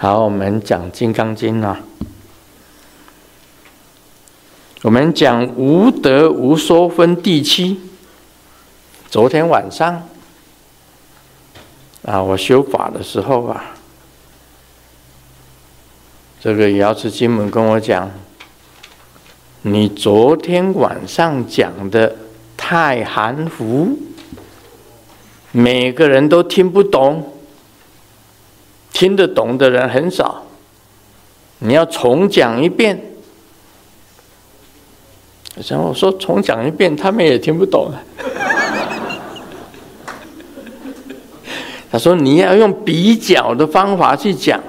好，我们讲《金刚经》啊。我们讲无得无说分第七。昨天晚上啊，我修法的时候啊，这个瑶池金门跟我讲，你昨天晚上讲的太含糊，每个人都听不懂。听得懂的人很少，你要重讲一遍。然后我说重讲一遍，他们也听不懂。他说你要用比较的方法去讲。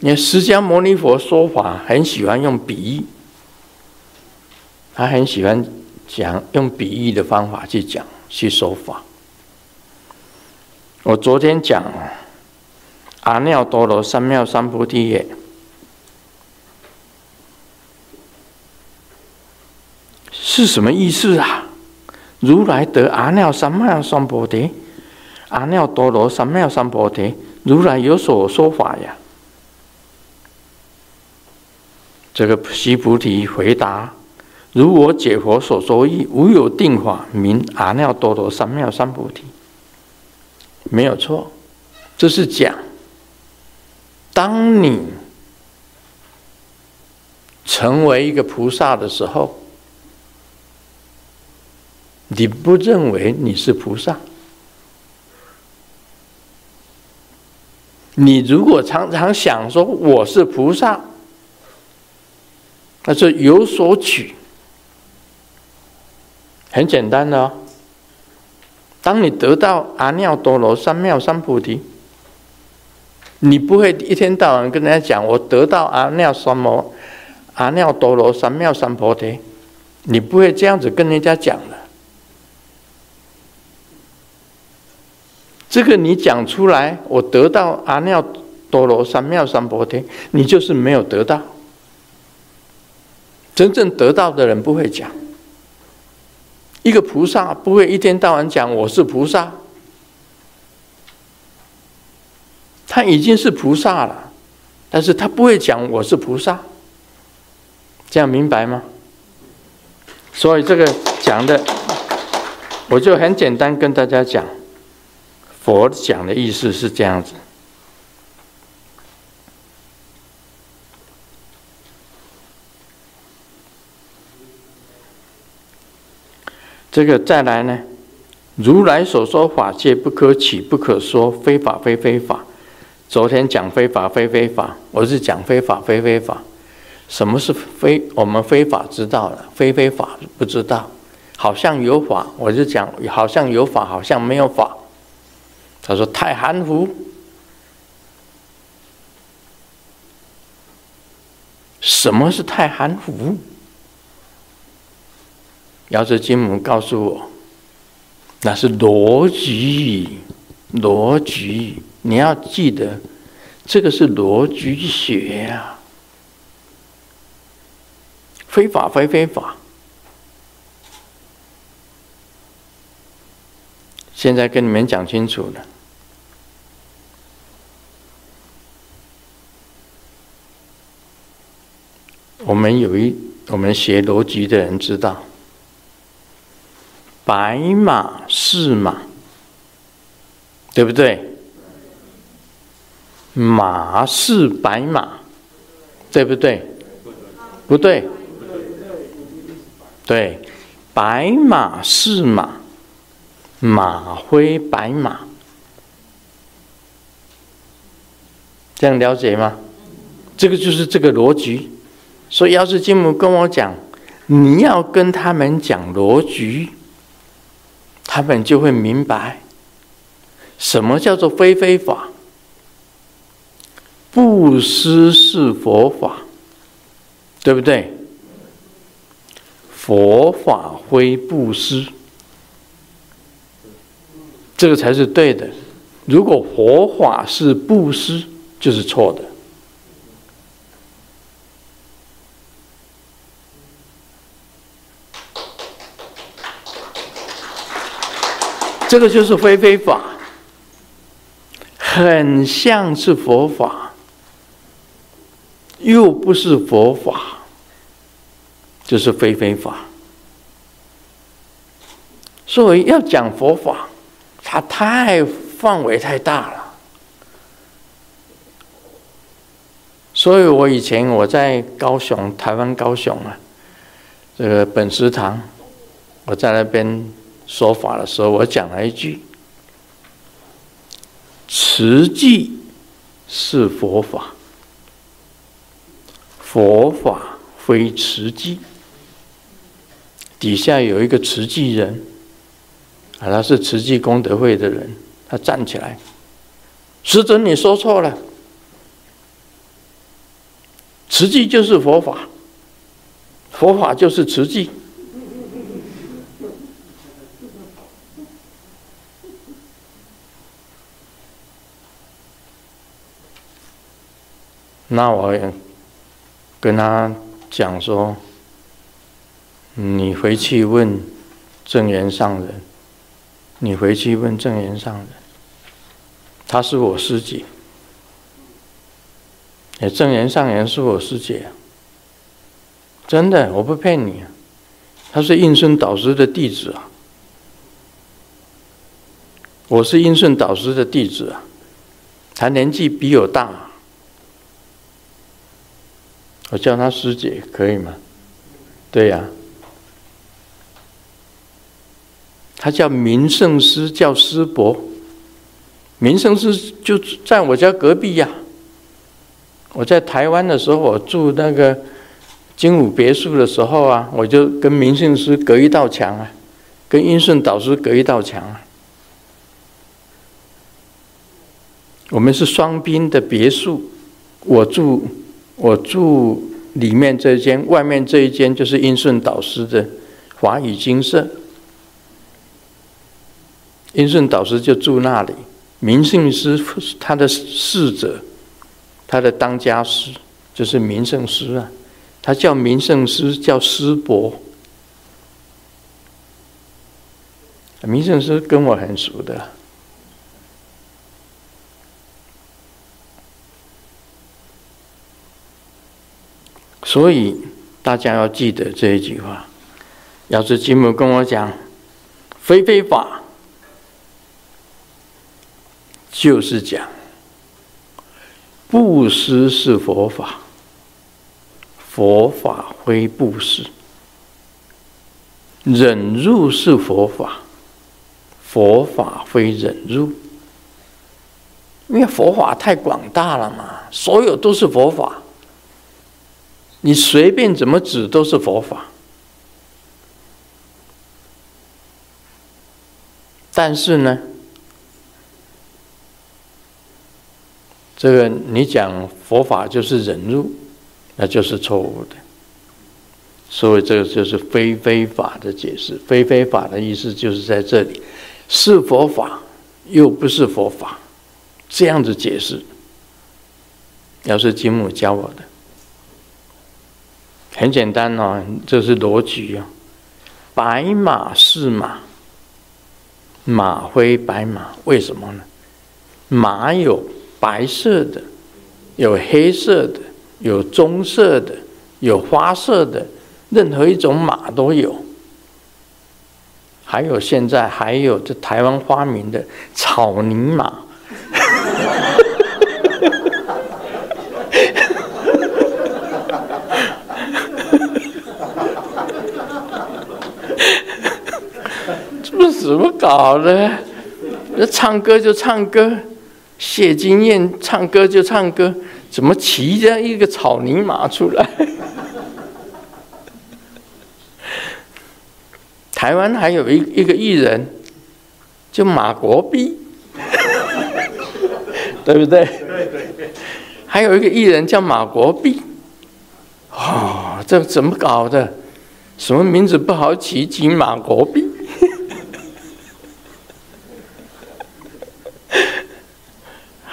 因为释迦牟尼佛说法很喜欢用比喻，他很喜欢讲用比喻的方法去讲去说法。我昨天讲。阿耨多罗三藐三菩提也，是什么意思啊？如来得阿耨三藐三菩提，阿耨多罗三藐三菩提，如来有所说法呀。这个须菩提回答：如我解佛所说意，无有定法名阿耨多罗三藐三菩提。没有错，这是讲。当你成为一个菩萨的时候，你不认为你是菩萨。你如果常常想说我是菩萨，那是有所取。很简单的哦，当你得到阿耨多罗三藐三菩提。你不会一天到晚跟人家讲我得到阿耨三摩阿耨多罗三藐三菩提，你不会这样子跟人家讲的。这个你讲出来，我得到阿耨多罗三藐三菩提，你就是没有得到。真正得到的人不会讲，一个菩萨不会一天到晚讲我是菩萨。他已经是菩萨了，但是他不会讲我是菩萨，这样明白吗？所以这个讲的，我就很简单跟大家讲，佛讲的意思是这样子。这个再来呢，如来所说法，界不可取，不可说，非法非非法。昨天讲非法非非法，我是讲非法非非法。什么是非？我们非法知道了，非非法不知道。好像有法，我就讲好像有法，好像没有法。他说太含糊。什么是太含糊？要是金母告诉我，那是逻辑，逻辑。你要记得，这个是逻辑学呀，非法非非法。现在跟你们讲清楚了。我们有一，我们学逻辑的人知道，白马是马，对不对？马是白马，对不对？不对。对，白马是马，马非白马。这样了解吗？这个就是这个逻辑。所以，要是金母跟我讲，你要跟他们讲逻辑，他们就会明白什么叫做非非法。布施是佛法，对不对？佛法非布施，这个才是对的。如果佛法是布施，就是错的。这个就是非非法。很像是佛法，又不是佛法，就是非非法。所以要讲佛法，它太范围太大了。所以我以前我在高雄，台湾高雄啊，这个本师堂，我在那边说法的时候，我讲了一句。慈济是佛法，佛法非慈济。底下有一个慈济人，啊，他是慈济功德会的人，他站起来，师尊你说错了，慈济就是佛法，佛法就是慈济。那我跟他讲说：“你回去问证严上人，你回去问证严上人，他是我师姐。哎，证严上人是我师姐，真的，我不骗你，他是印顺导师的弟子啊，我是印顺导师的弟子啊，他年纪比我大。”我叫他师姐可以吗？对呀、他叫明胜师，叫师伯。明胜师就在我家隔壁呀、我在台湾的时候，我住那个金武别墅的时候啊，我就跟明胜师隔一道墙啊，跟英顺导师隔一道墙啊。我们是双宾的别墅，我住。我住里面这一间，外面这一间就是英顺导师的华语精舍。英顺导师就住那里，明胜师他的侍者，他的当家师就是明胜师啊，他叫明胜师，叫师伯。明胜师跟我很熟的。所以大家要记得这一句话。要是金木跟我讲，非非法，就是讲布施是佛法，佛法非布施；忍辱是佛法，佛法非忍辱。因为佛法太广大了嘛，所有都是佛法。你随便怎么指都是佛法，但是呢，这个你讲佛法就是忍辱，那就是错误的。所以这个就是非非法的解释。非非法的意思就是在这里，是佛法又不是佛法，这样子解释。要是金母教我的。很简单哦，这是逻辑哦。白马是马，马非白马，为什么呢？马有白色的，有黑色的，有棕色的，有花色的，任何一种马都有。还有现在还有这台湾发明的草泥马。怎么搞的？那唱歌就唱歌，谢金燕唱歌就唱歌，怎么骑着一个草泥马出来？台湾还有一一个艺人，叫马国碧，对不对？对对对还有一个艺人叫马国碧，哦，这怎么搞的？什么名字不好起？金马国碧。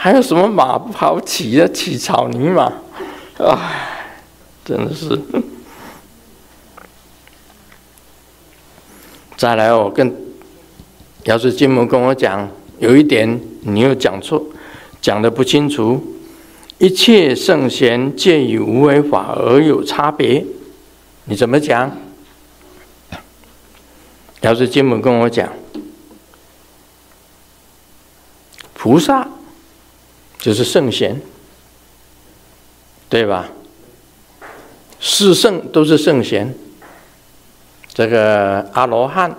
还有什么马不好骑的？骑草泥马，唉，真的是。再来，我跟要是金母跟我讲，有一点你又讲错，讲的不清楚。一切圣贤皆以无为法而有差别，你怎么讲？要是经文跟我讲，菩萨就是圣贤，对吧？四圣都是圣贤，这个阿罗汉、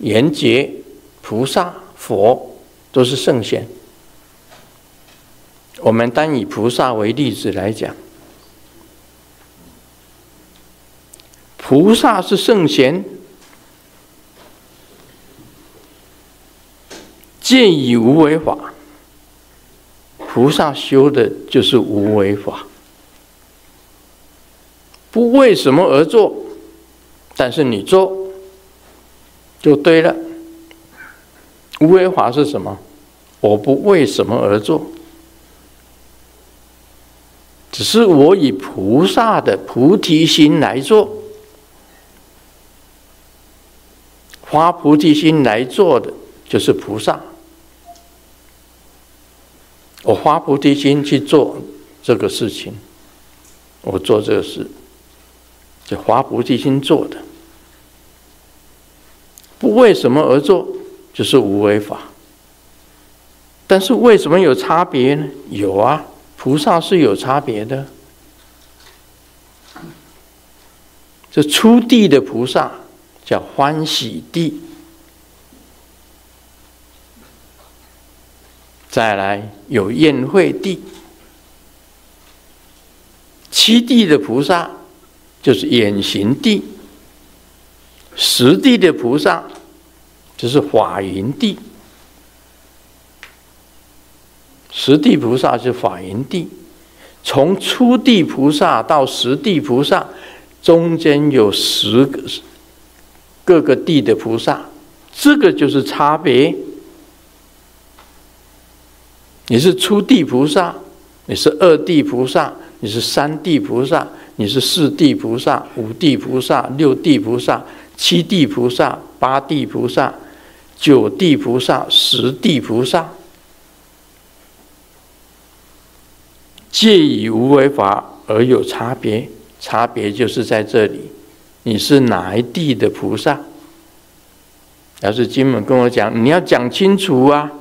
圆觉、菩萨、佛都是圣贤。我们单以菩萨为例子来讲，菩萨是圣贤。见以无为法，菩萨修的就是无为法，不为什么而做，但是你做就对了。无为法是什么？我不为什么而做，只是我以菩萨的菩提心来做，发菩提心来做的就是菩萨。我发菩提心去做这个事情，我做这个事，就发菩提心做的，不为什么而做，就是无为法。但是为什么有差别呢？有啊，菩萨是有差别的。这初地的菩萨叫欢喜地。再来有宴会地，七地的菩萨就是眼行地，十地的菩萨就是法云地，十地菩萨是法云地，从初地菩萨到十地菩萨，中间有十个各个地的菩萨，这个就是差别。你是初地菩萨，你是二地菩萨，你是三地菩萨，你是四地菩萨，五地菩萨，六地菩萨，七地菩萨，八地菩萨，九地菩萨，十地菩萨，皆以无为法而有差别，差别就是在这里，你是哪一地的菩萨？要是金门跟我讲，你要讲清楚啊。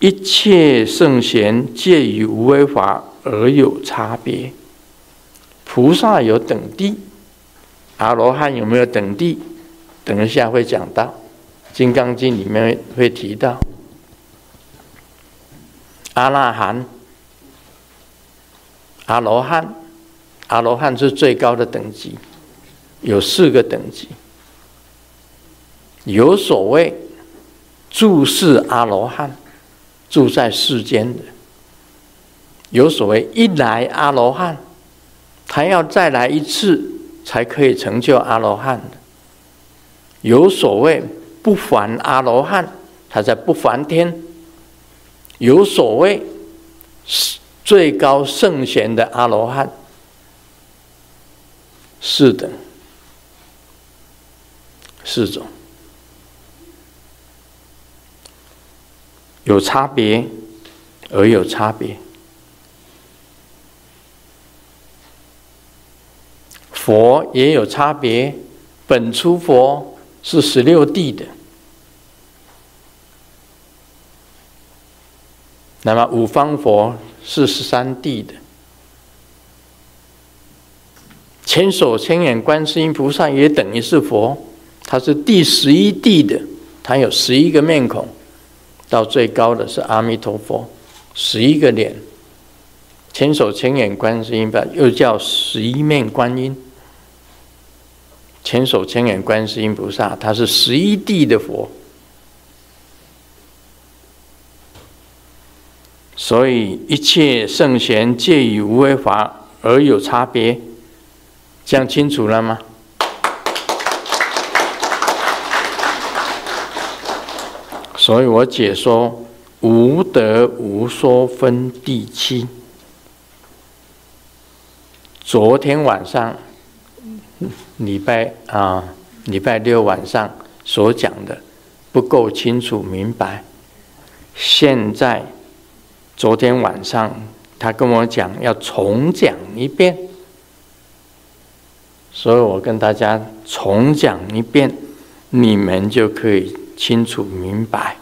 一切圣贤皆与无为法而有差别。菩萨有等地，阿罗汉有没有等地？等一下会讲到，《金刚经》里面会提到。阿那含、阿罗汉，阿罗汉是最高的等级，有四个等级。有所谓住世阿罗汉。住在世间的，有所谓一来阿罗汉，他要再来一次才可以成就阿罗汉的；有所谓不还阿罗汉，他在不还天；有所谓最高圣贤的阿罗汉，是的，四种。有差别，而有差别。佛也有差别，本初佛是十六地的，那么五方佛是十三地的，千手千眼观世音菩萨也等于是佛，他是第十一地的，他有十一个面孔。到最高的是阿弥陀佛，十一个脸，千手千眼观世音吧，又叫十一面观音。千手千眼观世音菩萨，他是十一地的佛，所以一切圣贤皆以无为法而有差别，讲清楚了吗？所以我解说无得无说分第七。昨天晚上，礼拜啊，礼拜六晚上所讲的不够清楚明白。现在昨天晚上他跟我讲要重讲一遍，所以我跟大家重讲一遍，你们就可以清楚明白。